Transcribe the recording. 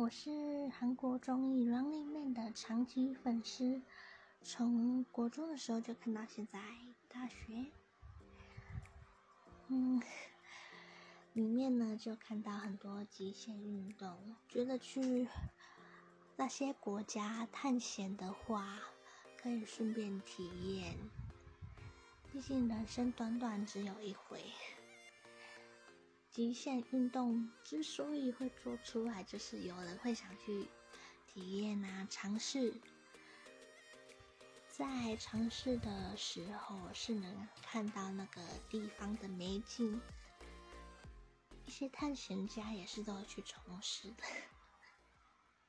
我是韩国综艺《Running Man》的长期粉丝，从国中的时候就看到现在大学。嗯，里面呢就看到很多极限运动，觉得去那些国家探险的话，可以顺便体验。毕竟人生短短只有一回。极限运动之所以会做出来，就是有人会想去体验啊，尝试。在尝试的时候，是能看到那个地方的美景。一些探险家也是都要去从事的。